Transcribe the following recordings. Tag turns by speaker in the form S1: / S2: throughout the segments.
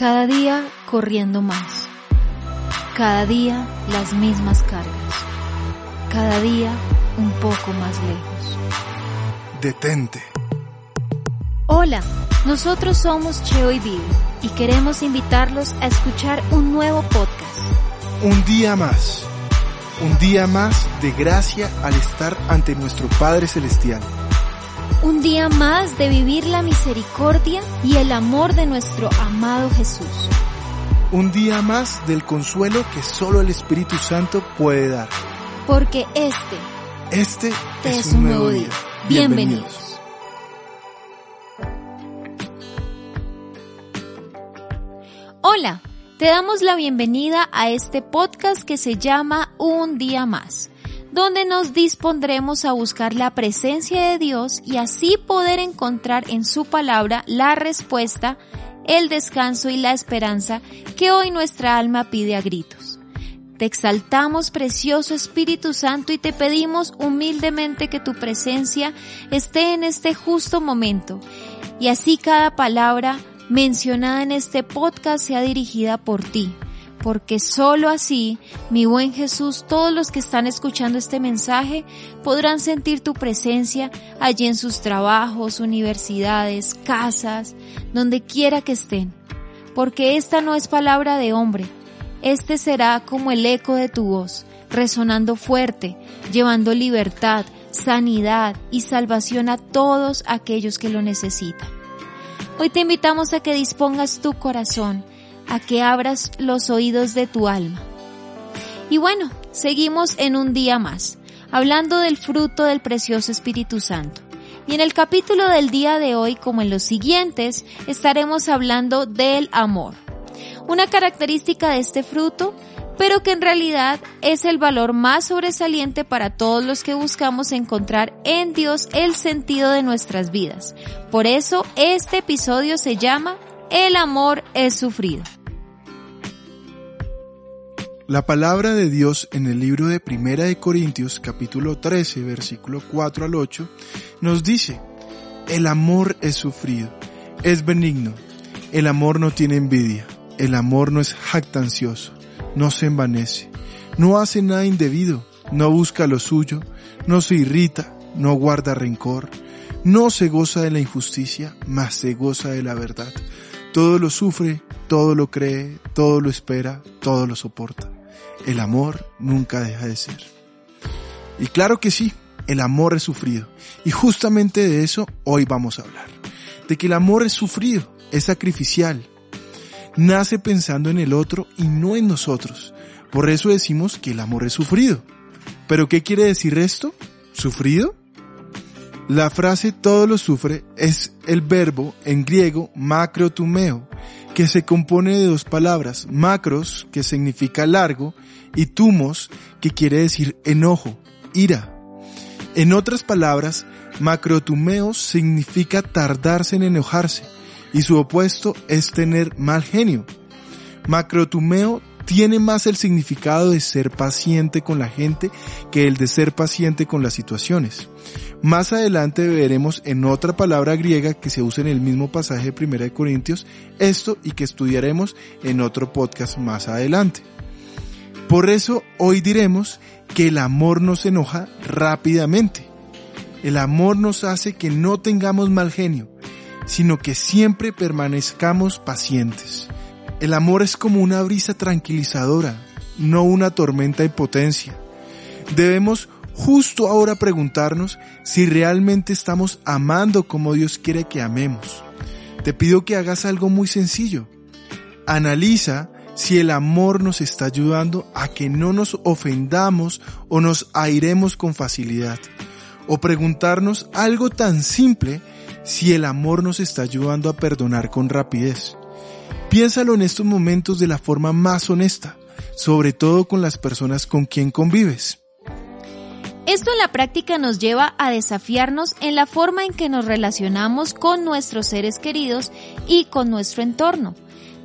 S1: Cada día corriendo más. Cada día las mismas cargas. Cada día un poco más lejos.
S2: Detente.
S1: Hola, nosotros somos Cheo y Bill y queremos invitarlos a escuchar un nuevo podcast.
S2: Un día más. Un día más de gracia al estar ante nuestro Padre Celestial.
S1: Un día más de vivir la misericordia y el amor de nuestro amado Jesús.
S2: Un día más del consuelo que solo el Espíritu Santo puede dar.
S1: Porque este,
S2: Este
S1: es, un nuevo día. Bienvenidos. Hola, te damos la bienvenida a este podcast que se llama Un día más, donde nos dispondremos a buscar la presencia de Dios y así poder encontrar en su palabra la respuesta, el descanso y la esperanza que hoy nuestra alma pide a gritos. Te exaltamos, precioso Espíritu Santo, y te pedimos humildemente que tu presencia esté en este justo momento, y así cada palabra mencionada en este podcast sea dirigida por ti, porque solo así, mi buen Jesús, todos los que están escuchando este mensaje podrán sentir tu presencia allí en sus trabajos, universidades, casas, donde quiera que estén, porque esta no es palabra de hombre, este será como el eco de tu voz, resonando fuerte, llevando libertad, sanidad y salvación a todos aquellos que lo necesitan. Hoy te invitamos a que dispongas tu corazón, a que abras los oídos de tu alma. Y bueno, seguimos en un día más, hablando del fruto del precioso Espíritu Santo. Y en el capítulo del día de hoy, como en los siguientes, estaremos hablando del amor. Una característica de este fruto pero que en realidad es el valor más sobresaliente para todos los que buscamos encontrar en Dios el sentido de nuestras vidas. Por eso este episodio se llama El amor es sufrido.
S2: La palabra de Dios en el libro de Primera de Corintios capítulo 13 versículo 4 al 8 nos dice, el amor es sufrido, es benigno, el amor no tiene envidia, el amor no es jactancioso, no se envanece, no hace nada indebido, no busca lo suyo, no se irrita, no guarda rencor, no se goza de la injusticia, mas se goza de la verdad. Todo lo sufre, todo lo cree, todo lo espera, todo lo soporta. El amor nunca deja de ser. Y claro que sí, el amor es sufrido. Y justamente de eso hoy vamos a hablar. De que el amor es sufrido, es sacrificial. Nace pensando en el otro y no en nosotros. Por eso decimos que el amor es sufrido. ¿Pero qué quiere decir esto? ¿Sufrido? La frase todo lo sufre es el verbo en griego macrotumeo, que se compone de dos palabras, macros, que significa largo, y tumos, que quiere decir enojo, ira. En otras palabras, macrotumeo significa tardarse en enojarse, y su opuesto es tener mal genio. Macrotumeo tiene más el significado de ser paciente con la gente que el de ser paciente con las situaciones. Más adelante veremos en otra palabra griega que se usa en el mismo pasaje de 1 de Corintios esto y que estudiaremos en otro podcast más adelante. Por eso hoy diremos que el amor nos enoja rápidamente. El amor nos hace que no tengamos mal genio, sino que siempre permanezcamos pacientes. El amor es como una brisa tranquilizadora, no una tormenta de potencia. Debemos justo ahora preguntarnos si realmente estamos amando como Dios quiere que amemos. Te pido que hagas algo muy sencillo. Analiza si el amor nos está ayudando a que no nos ofendamos o nos airemos con facilidad. O preguntarnos algo tan simple si el amor nos está ayudando a perdonar con rapidez. Piénsalo en estos momentos de la forma más honesta, sobre todo con las personas con quien convives.
S1: Esto en la práctica nos lleva a desafiarnos en la forma en que nos relacionamos con nuestros seres queridos y con nuestro entorno.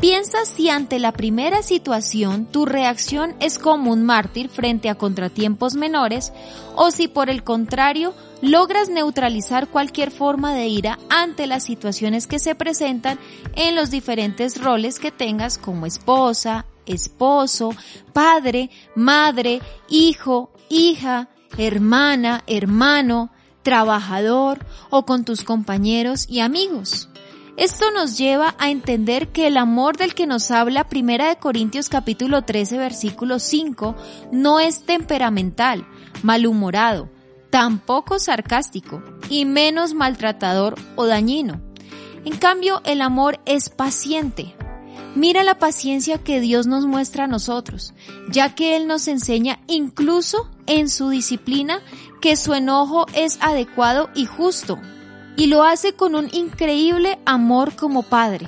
S1: Piensa si ante la primera situación tu reacción es como un mártir frente a contratiempos menores o si por el contrario logras neutralizar cualquier forma de ira ante las situaciones que se presentan en los diferentes roles que tengas como esposa, esposo, padre, madre, hijo, hija, hermana, hermano, trabajador o con tus compañeros y amigos. Esto nos lleva a entender que el amor del que nos habla Primera de Corintios capítulo 13 versículo 5 no es temperamental, malhumorado, tampoco sarcástico y menos maltratador o dañino. En cambio, el amor es paciente. Mira la paciencia que Dios nos muestra a nosotros, ya que Él nos enseña incluso en su disciplina que su enojo es adecuado y justo, y lo hace con un increíble amor como Padre.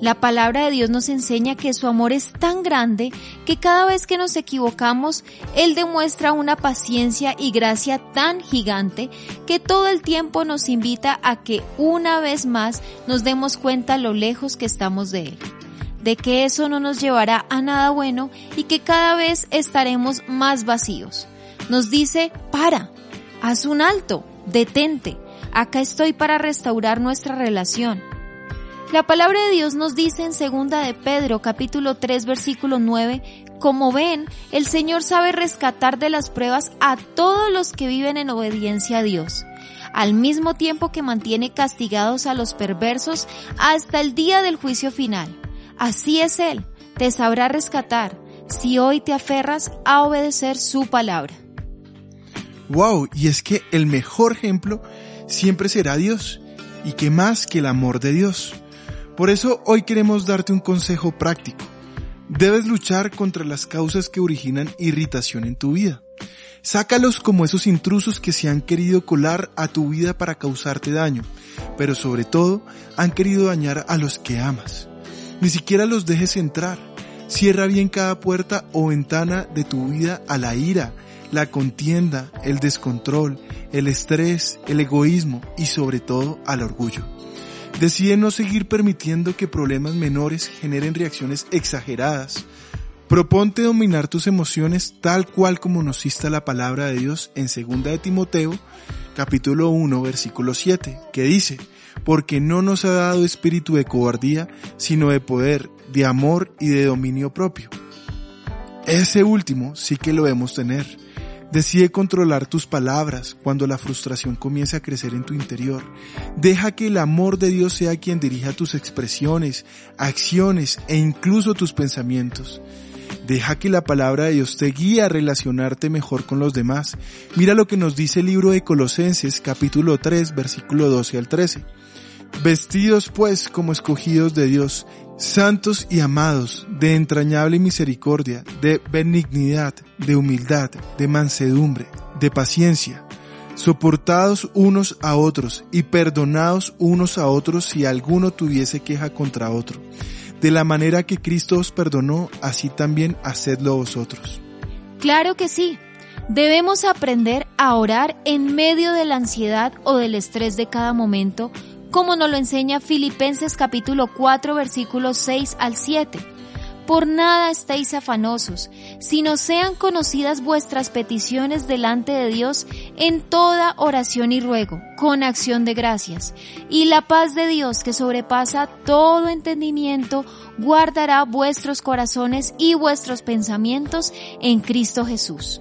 S1: La palabra de Dios nos enseña que su amor es tan grande que cada vez que nos equivocamos, Él demuestra una paciencia y gracia tan gigante que todo el tiempo nos invita a que una vez más nos demos cuenta lo lejos que estamos de Él, de que eso no nos llevará a nada bueno y que cada vez estaremos más vacíos. Nos dice, para, haz un alto, detente, acá estoy para restaurar nuestra relación. La palabra de Dios nos dice en segunda de Pedro capítulo 3 versículo 9, como ven, el Señor sabe rescatar de las pruebas a todos los que viven en obediencia a Dios, al mismo tiempo que mantiene castigados a los perversos hasta el día del juicio final. Así es Él, te sabrá rescatar si hoy te aferras a obedecer su palabra.
S2: Wow, y es que el mejor ejemplo siempre será Dios, y que más que el amor de Dios. Por eso hoy queremos darte un consejo práctico. Debes luchar contra las causas que originan irritación en tu vida. Sácalos como esos intrusos que se han querido colar a tu vida para causarte daño, pero sobre todo han querido dañar a los que amas. Ni siquiera los dejes entrar. Cierra bien cada puerta o ventana de tu vida a la ira, la contienda, el descontrol, el estrés, el egoísmo y sobre todo al orgullo. Decide no seguir permitiendo que problemas menores generen reacciones exageradas. Proponte dominar tus emociones tal cual como nos insta la palabra de Dios en 2 de Timoteo, capítulo 1, versículo 7, que dice, porque no nos ha dado espíritu de cobardía, sino de poder, de amor y de dominio propio. Ese último sí que lo debemos tener Decide controlar tus palabras cuando la frustración comience a crecer en tu interior. Deja que el amor de Dios sea quien dirija tus expresiones, acciones e incluso tus pensamientos. Deja que la palabra de Dios te guíe a relacionarte mejor con los demás. Mira lo que nos dice el libro de Colosenses capítulo 3 versículo 12 al 13. Vestidos pues como escogidos de Dios, santos y amados, de entrañable misericordia, de benignidad, de humildad, de mansedumbre, de paciencia, soportados unos a otros y perdonados unos a otros si alguno tuviese queja contra otro. De la manera que Cristo os perdonó, así también hacedlo vosotros.
S1: Claro que sí. Debemos aprender a orar en medio de la ansiedad o del estrés de cada momento como nos lo enseña Filipenses capítulo 4 versículos 6 al 7. Por nada estéis afanosos, sino sean conocidas vuestras peticiones delante de Dios en toda oración y ruego, con acción de gracias. Y la paz de Dios que sobrepasa todo entendimiento, guardará vuestros corazones y vuestros pensamientos en Cristo Jesús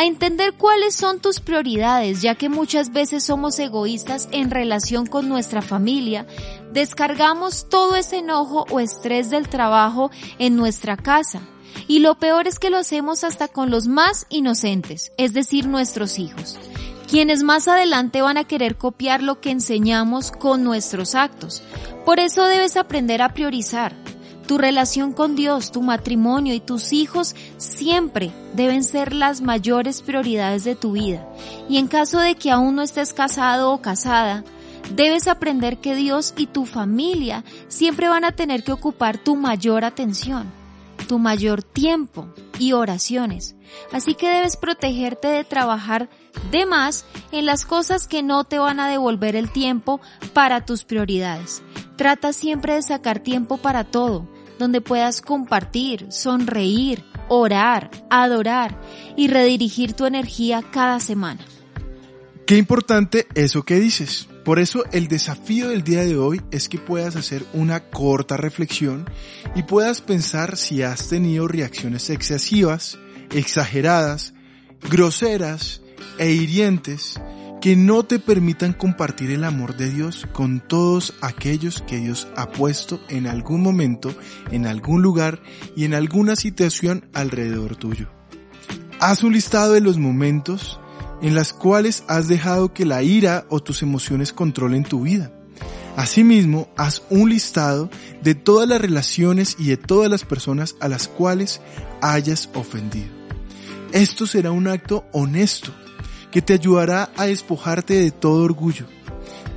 S1: a entender cuáles son tus prioridades, ya que muchas veces somos egoístas en relación con nuestra familia, descargamos todo ese enojo o estrés del trabajo en nuestra casa. Y lo peor es que lo hacemos hasta con los más inocentes, es decir, nuestros hijos, quienes más adelante van a querer copiar lo que enseñamos con nuestros actos. Por eso debes aprender a priorizar, tu relación con Dios, tu matrimonio y tus hijos siempre deben ser las mayores prioridades de tu vida. Y en caso de que aún no estés casado o casada, debes aprender que Dios y tu familia siempre van a tener que ocupar tu mayor atención, tu mayor tiempo y oraciones. Así que debes protegerte de trabajar de más en las cosas que no te van a devolver el tiempo para tus prioridades. Trata siempre de sacar tiempo para todo, donde puedas compartir, sonreír, orar, adorar y redirigir tu energía cada semana.
S2: Qué importante eso que dices. Por eso el desafío del día de hoy es que puedas hacer una corta reflexión y puedas pensar si has tenido reacciones excesivas, exageradas, groseras e hirientes que no te permitan compartir el amor de Dios con todos aquellos que Dios ha puesto en algún momento, en algún lugar y en alguna situación alrededor tuyo. Haz un listado de los momentos en las cuales has dejado que la ira o tus emociones controlen tu vida. Asimismo, haz un listado de todas las relaciones y de todas las personas a las cuales hayas ofendido. Esto será un acto honesto que te ayudará a despojarte de todo orgullo.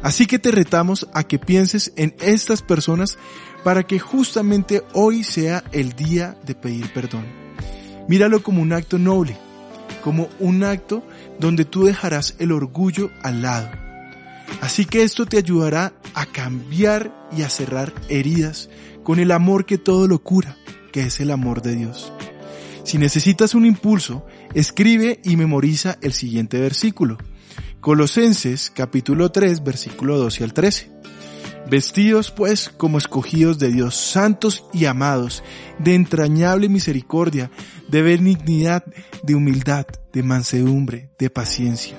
S2: Así que te retamos a que pienses en estas personas para que justamente hoy sea el día de pedir perdón. Míralo como un acto noble, como un acto donde tú dejarás el orgullo al lado. Así que esto te ayudará a cambiar y a cerrar heridas con el amor que todo lo cura, que es el amor de Dios. Si necesitas un impulso, escribe y memoriza el siguiente versículo. Colosenses capítulo 3 versículo 12 al 13. Vestidos pues como escogidos de Dios, santos y amados, de entrañable misericordia, de benignidad, de humildad, de mansedumbre, de paciencia.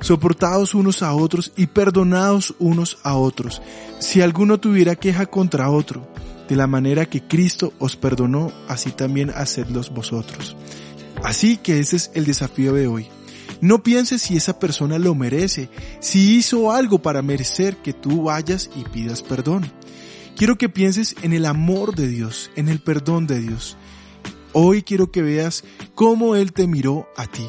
S2: Soportados unos a otros y perdonados unos a otros, si alguno tuviera queja contra otro, de la manera que Cristo os perdonó, así también hacedlos vosotros. Así que ese es el desafío de hoy. No pienses si esa persona lo merece, si hizo algo para merecer que tú vayas y pidas perdón. Quiero que pienses en el amor de Dios, en el perdón de Dios. Hoy quiero que veas cómo Él te miró a ti.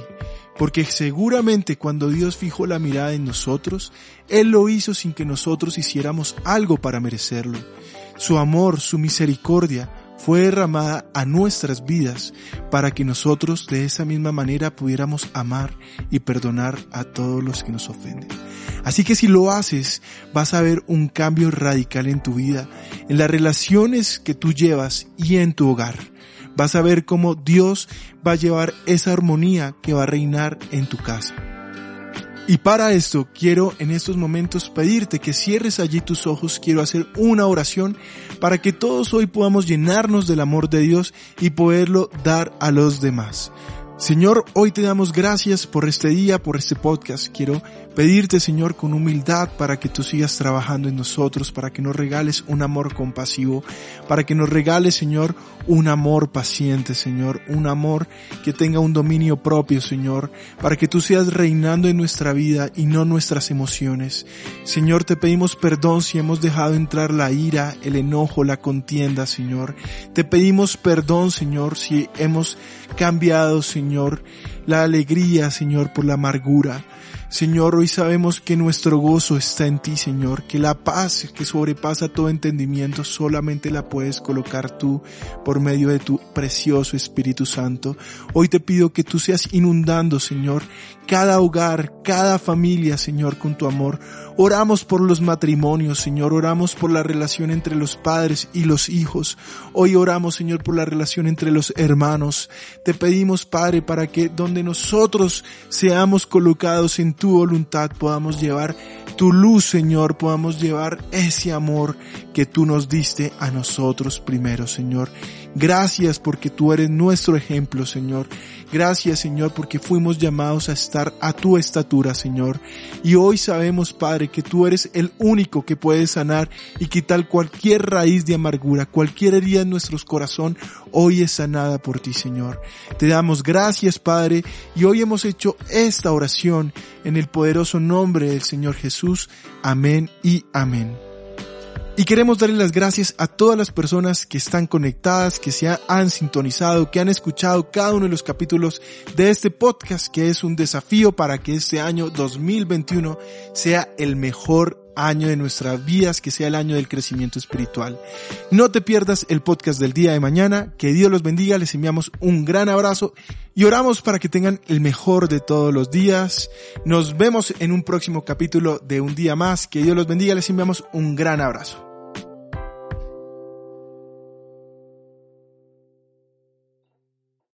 S2: Porque seguramente cuando Dios fijó la mirada en nosotros, Él lo hizo sin que nosotros hiciéramos algo para merecerlo. Su amor, su misericordia fue derramada a nuestras vidas para que nosotros de esa misma manera pudiéramos amar y perdonar a todos los que nos ofenden. Así que si lo haces, vas a ver un cambio radical en tu vida, en las relaciones que tú llevas y en tu hogar. Vas a ver cómo Dios va a llevar esa armonía que va a reinar en tu casa. Y para esto quiero en estos momentos pedirte que cierres allí tus ojos, quiero hacer una oración para que todos hoy podamos llenarnos del amor de Dios y poderlo dar a los demás. Señor, hoy te damos gracias por este día, por este podcast. Quiero pedirte, Señor, con humildad para que tú sigas trabajando en nosotros, para que nos regales un amor compasivo, para que nos regales, Señor, un amor paciente, Señor, un amor que tenga un dominio propio, Señor, para que tú seas reinando en nuestra vida y no nuestras emociones. Señor, te pedimos perdón si hemos dejado entrar la ira, el enojo, la contienda, Señor. Te pedimos perdón, Señor, si hemos cambiado, Señor, la alegría, Señor, por la amargura. Señor, hoy sabemos que nuestro gozo está en ti, Señor, que la paz que sobrepasa todo entendimiento solamente la puedes colocar tú por medio de tu precioso Espíritu Santo. Hoy te pido que tú seas inundando, Señor, cada hogar, cada familia, Señor, con tu amor. Oramos por los matrimonios, Señor, oramos por la relación entre los padres y los hijos. Hoy oramos, Señor, por la relación entre los hermanos. Te pedimos, Padre, para que donde nosotros seamos colocados en tu voluntad podamos llevar tu luz, Señor, podamos llevar ese amor que tú nos diste a nosotros primero, Señor. Gracias porque tú eres nuestro ejemplo, Señor. Gracias, Señor, porque fuimos llamados a estar a tu estatura, Señor. Y hoy sabemos, Padre, que tú eres el único que puede sanar y quitar cualquier raíz de amargura, cualquier herida en nuestros corazón, hoy es sanada por ti, Señor. Te damos gracias, Padre, y hoy hemos hecho esta oración en el poderoso nombre del Señor Jesús. Amén y amén. Y queremos darle las gracias a todas las personas que están conectadas, que se han sintonizado, que han escuchado cada uno de los capítulos de este podcast, que es un desafío para que este año 2021 sea el mejor año de nuestras vidas, que sea el año del crecimiento espiritual. No te pierdas el podcast del día de mañana, que Dios los bendiga, les enviamos un gran abrazo y oramos para que tengan el mejor de todos los días. Nos vemos en un próximo capítulo de Un día más, que Dios los bendiga, les enviamos un gran abrazo.